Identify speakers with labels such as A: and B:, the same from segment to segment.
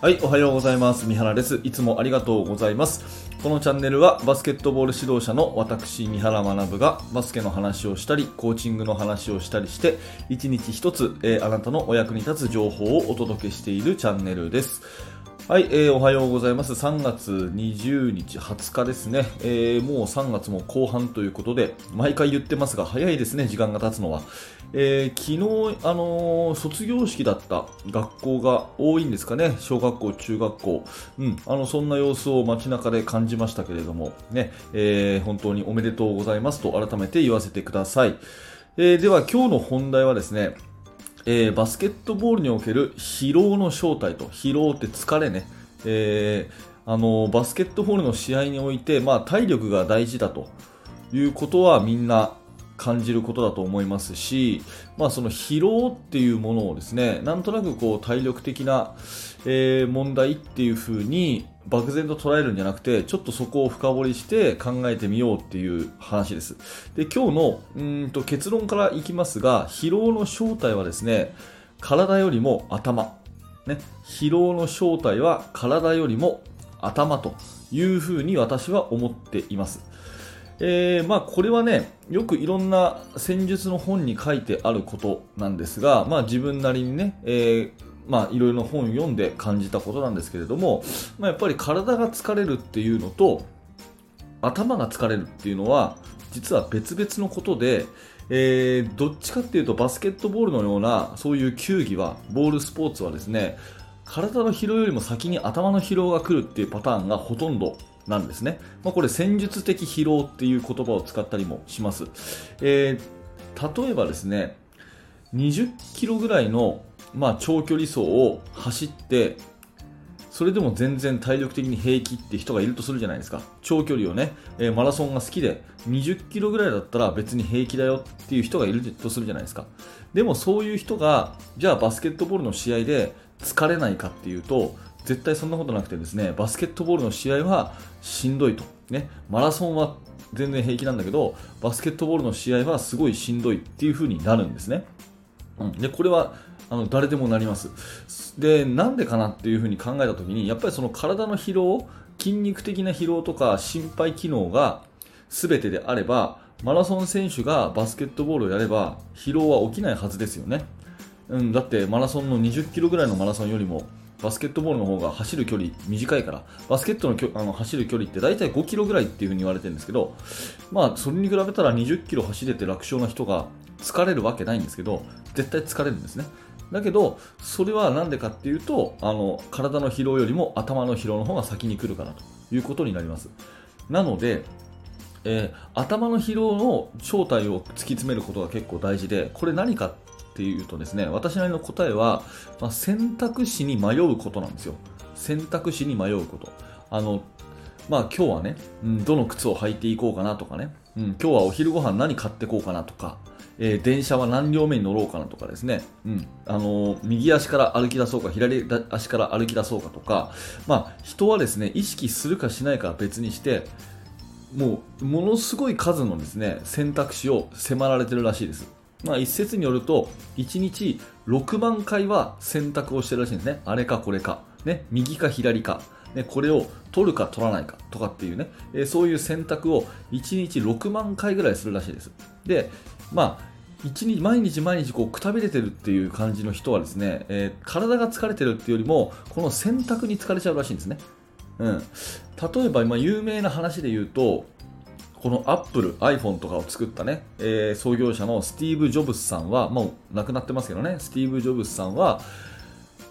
A: はい、おはようございます。三原です。いつもありがとうございます。このチャンネルはバスケットボール指導者の私、三原学がバスケの話をしたり、コーチングの話をしたりして、一日一つ、えーあなたのお役に立つ情報をお届けしているチャンネルです。はい、えーおはようございます。3月20日、20日ですね。えーもう3月も後半ということで、毎回言ってますが、早いですね、時間が経つのは。えー昨日、あのー卒業式だった学校が多いんですかね、小学校、中学校、うん、あのそんな様子を街中で感じましたけれども、ねえー本当におめでとうございますと改めて言わせてください。えーでは今日の本題はですね、えーバスケットボールにおける疲労の正体と、疲労って疲れね、えーあのバスケットボールの試合において、まあ、体力が大事だということはみんな感じることだと思いますし、まあ、その疲労っていうものをですねなんとなくこう体力的な、えー問題っていうふうに漠然と捉えるんじゃなくてちょっとそこを深掘りして考えてみようっていう話です。で今日のうんと結論からいきますが疲労の正体はですね体よりも頭。ね、疲労の正体は体よりも頭というふうに私は思っています。えーまあ、これはね、よくいろんな戦術の本に書いてあることなんですが、まあ、自分なりにね、えーまあ、いろいろな本を読んで感じたことなんですけれども、まあ、やっぱり体が疲れるっていうのと、頭が疲れるっていうのは、実は別々のことで、えーどっちかっていうとバスケットボールのようなそういう球技はボールスポーツはですね体の疲労よりも先に頭の疲労が来るっていうパターンがほとんどなんですね、まあ、これ戦術的疲労っていう言葉を使ったりもします、えー例えばですね20キロぐらいの、まあ、長距離走を走ってそれでも全然体力的に平気って人がいるとするじゃないですか。長距離をね、えーマラソンが好きで20キロぐらいだったら別に平気だよっていう人がいるとするじゃないですか。でもそういう人がじゃあバスケットボールの試合で疲れないかっていうと絶対そんなことなくてですねバスケットボールの試合はしんどいと、ね、マラソンは全然平気なんだけどバスケットボールの試合はすごいしんどいっていう風になるんですね。うん、でこれはあの誰でもなります。でなんでかなっていうふうに考えた時にやっぱりその体の疲労筋肉的な疲労とか心肺機能が全てであればマラソン選手がバスケットボールをやれば疲労は起きないはずですよね、うん、だってマラソンの20キロぐらいのマラソンよりもバスケットボールの方が走る距離短いからバスケットのきょあの走る距離って大体5キロぐらいっていうふうに言われてるんですけどまあそれに比べたら20キロ走れて楽勝な人が疲れるわけないんですけど絶対疲れるんですね。だけどそれは何でかっていうとあの体の疲労よりも頭の疲労の方が先に来るからということになります。なのでえー頭の疲労の正体を突き詰めることが結構大事でこれ何かっていうとですね私なりの答えは、まあ、選択肢に迷うことなんですよ。選択肢に迷うこと。あのまあ今日はね、うん、どの靴を履いていこうかなとかね、うん、今日はお昼ご飯何買ってこうかなとか、えー電車は何両目に乗ろうかなとかですね、うんあのー右足から歩き出そうか左足から歩き出そうかとか、まあ、人はですね意識するかしないかは別にしてもうものすごい数のですね選択肢を迫られてるらしいです。まあ、一説によると1日6万回は選択をしてるらしいんですね。あれかこれか、ね、右か左か、ね、これを取るか取らないかとかっていうね、えーそういう選択を1日6万回ぐらいするらしいです。で、まあ日毎日毎日こうくたびれてるっていう感じの人はですね、えー体が疲れてるっていうよりもこの選択に疲れちゃうらしいんですね。うん、例えば今有名な話で言うとこのアップル iPhone とかを作ったね、えー創業者のスティーブ・ジョブスさんはもう亡くなってますけどね。スティーブ・ジョブスさんは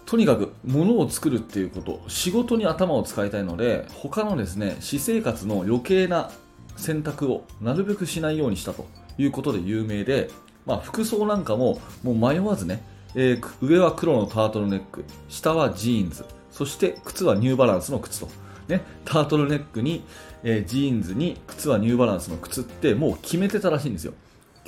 A: とにかく物を作るっていうこと仕事に頭を使いたいので他のですね私生活の余計な選択をなるべくしないようにしたということで有名で、まあ、服装なんかももう迷わずね、えー上は黒のタートルネック下はジーンズそして靴はニューバランスの靴と、ね、タートルネックに、えージーンズに靴はニューバランスの靴ってもう決めてたらしいんですよ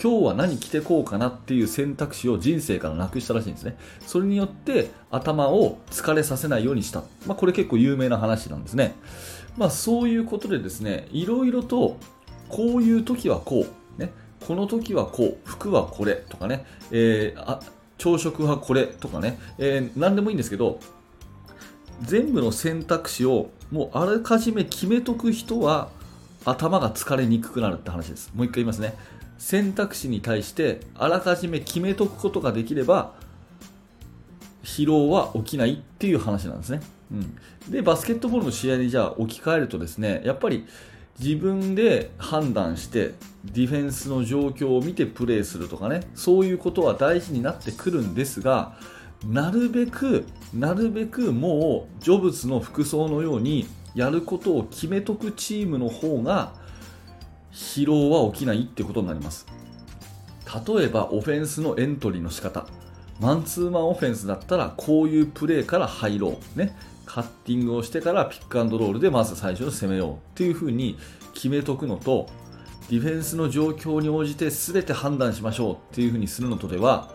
A: 今日は何着てこうかなっていう選択肢を人生からなくしたらしいんですね。それによって頭を疲れさせないようにした。まあ、これ結構有名な話なんですね。まあ、そういうことでですね、いろいろとこういう時はこう、ね、この時はこう、服はこれとかね、えーあ朝食はこれとかね、えー何でもいいんですけど、全部の選択肢をもうあらかじめ決めとく人は頭が疲れにくくなるって話です。もう一回言いますね。選択肢に対してあらかじめ決めとくことができれば疲労は起きないっていう話なんですね、うん、でバスケットボールの試合にじゃあ置き換えるとですねやっぱり自分で判断してディフェンスの状況を見てプレーするとかねそういうことは大事になってくるんですがなるべくなるべくもうジョブズの服装のようにやることを決めとくチームの方が疲労は起きないってことになります。例えばオフェンスのエントリーの仕方。マンツーマンオフェンスだったらこういうプレーから入ろう。ね。カッティングをしてからピックアンドロールでまず最初に攻めようっていう風に決めとくのとディフェンスの状況に応じて全て判断しましょうっていう風にするのとでは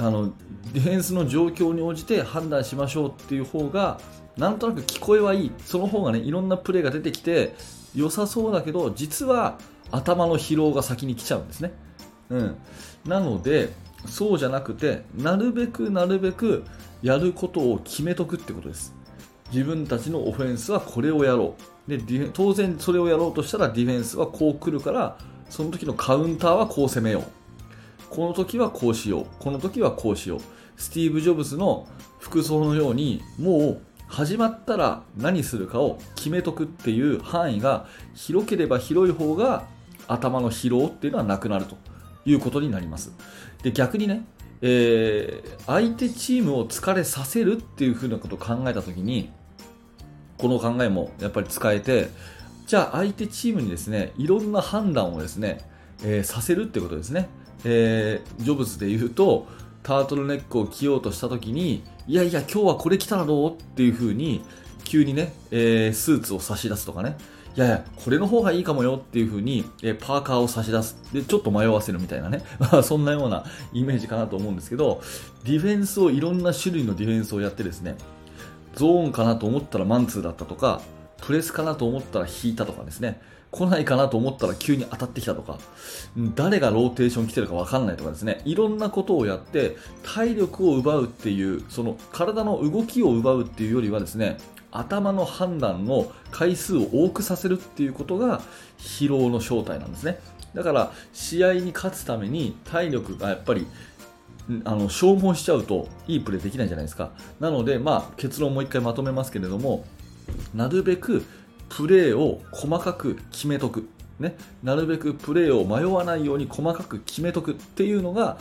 A: あのディフェンスの状況に応じて判断しましょうっていう方がなんとなく聞こえはいい。その方がねいろんなプレーが出てきて良さそうだけど実は頭の疲労が先に来ちゃうんですね、うん、なのでそうじゃなくてなるべくなるべくやることを決めとくってことです。自分たちのオフェンスはこれをやろう。で当然それをやろうとしたらディフェンスはこう来るからその時のカウンターはこう攻めよう。この時はこうしよう。この時はこうしよう。スティーブ・ジョブズの服装のようにもう始まったら何するかを決めとくっていう範囲が広ければ広い方が頭の疲労っていうのはなくなるということになります。で逆にね、えー、相手チームを疲れさせるっていうふうなことを考えた時にこの考えもやっぱり使えてじゃあ相手チームにですねいろんな判断をですね、えー、させるってことですね、えー、ジョブズで言うとタートルネックを着ようとした時にいやいや今日はこれ着たらどうっていう風に急にね、えー、スーツを差し出すとかねいやいや、これの方がいいかもよっていう風に、えパーカーを差し出す。で、ちょっと迷わせるみたいなね。そんなようなイメージかなと思うんですけど、ディフェンスをいろんな種類のディフェンスをやってですね、ゾーンかなと思ったらマンツーだったとか、プレスかなと思ったら引いたとかですね、来ないかなと思ったら急に当たってきたとか、誰がローテーション来てるか分かんないとかですね、いろんなことをやって、体力を奪うっていう、その体の動きを奪うっていうよりはですね、頭の判断の回数を多くさせるっていうことが疲労の正体なんですね。だから試合に勝つために体力がやっぱりあの消耗しちゃうといいプレーできないじゃないですか。なので、まあ、結論もう一回まとめますけれども、なるべくプレーを細かく決めとく。ね、なるべくプレーを迷わないように細かく決めとくっていうのが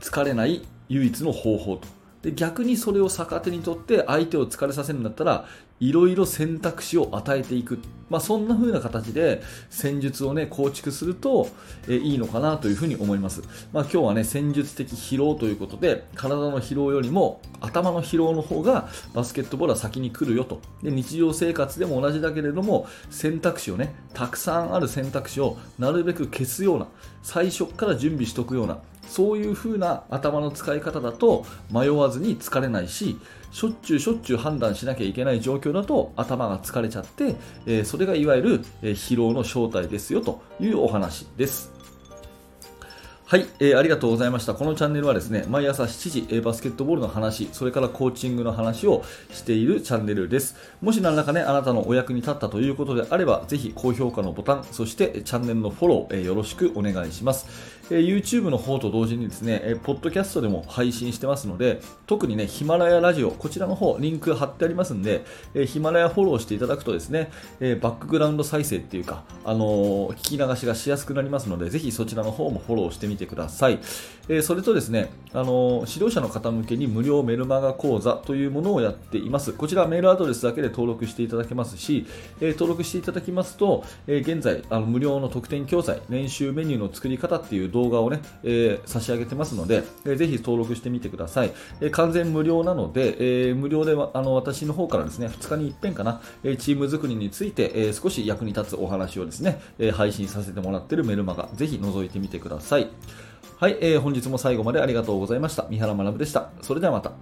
A: 疲れない唯一の方法とで逆にそれを逆手にとって相手を疲れさせるんだったらいろいろ選択肢を与えていく、まあ、そんな風な形で戦術を、ね、構築すると、えいいのかなというふに思います、まあ、今日は、ね、戦術的疲労ということで体の疲労よりも頭の疲労の方がバスケットボールは先に来るよと。で日常生活でも同じだけれども選択肢をねたくさんある選択肢をなるべく消すような最初から準備しておくようなそういう風な頭の使い方だと迷わずに疲れないししょっちゅうしょっちゅう判断しなきゃいけない状況だと頭が疲れちゃって、え、それがいわゆる、疲労の正体ですよというお話です。はい、えー、ありがとうございました。このチャンネルはですね、毎朝7時、えー、バスケットボールの話、それからコーチングの話をしているチャンネルです。もし何らかね、あなたのお役に立ったということであれば、ぜひ高評価のボタン、そしてチャンネルのフォロー、えー、よろしくお願いします。えー、YouTube の方と同時にですね、えー、ポッドキャストでも配信してますので、特にね、ヒマラヤラジオ、こちらの方、リンク貼ってありますんで、えー、ヒマラヤフォローしていただくとですね、えー、バックグラウンド再生っていうか、あのー、聞き流しがしやすくなりますので、ぜひそちらの方もフォローしてみててください。えー、それとですね、あの指導者の方向けに無料メルマガ講座というものをやっています。こちらメールアドレスだけで登録していただけますし、えー、登録していただきますと、えー、現在あの無料の特典教材、練習メニューの作り方っていう動画をね、え差し上げてますので、えー、ぜひ登録してみてください。え完全無料なので、え無料であの私の方からですね、2日に一遍かな、えチーム作りについて、え少し役に立つお話をですね、え配信させてもらっているメルマガ、ぜひ覗いてみてください。はい、えー、本日も最後までありがとうございました。三原学でした。それではまた。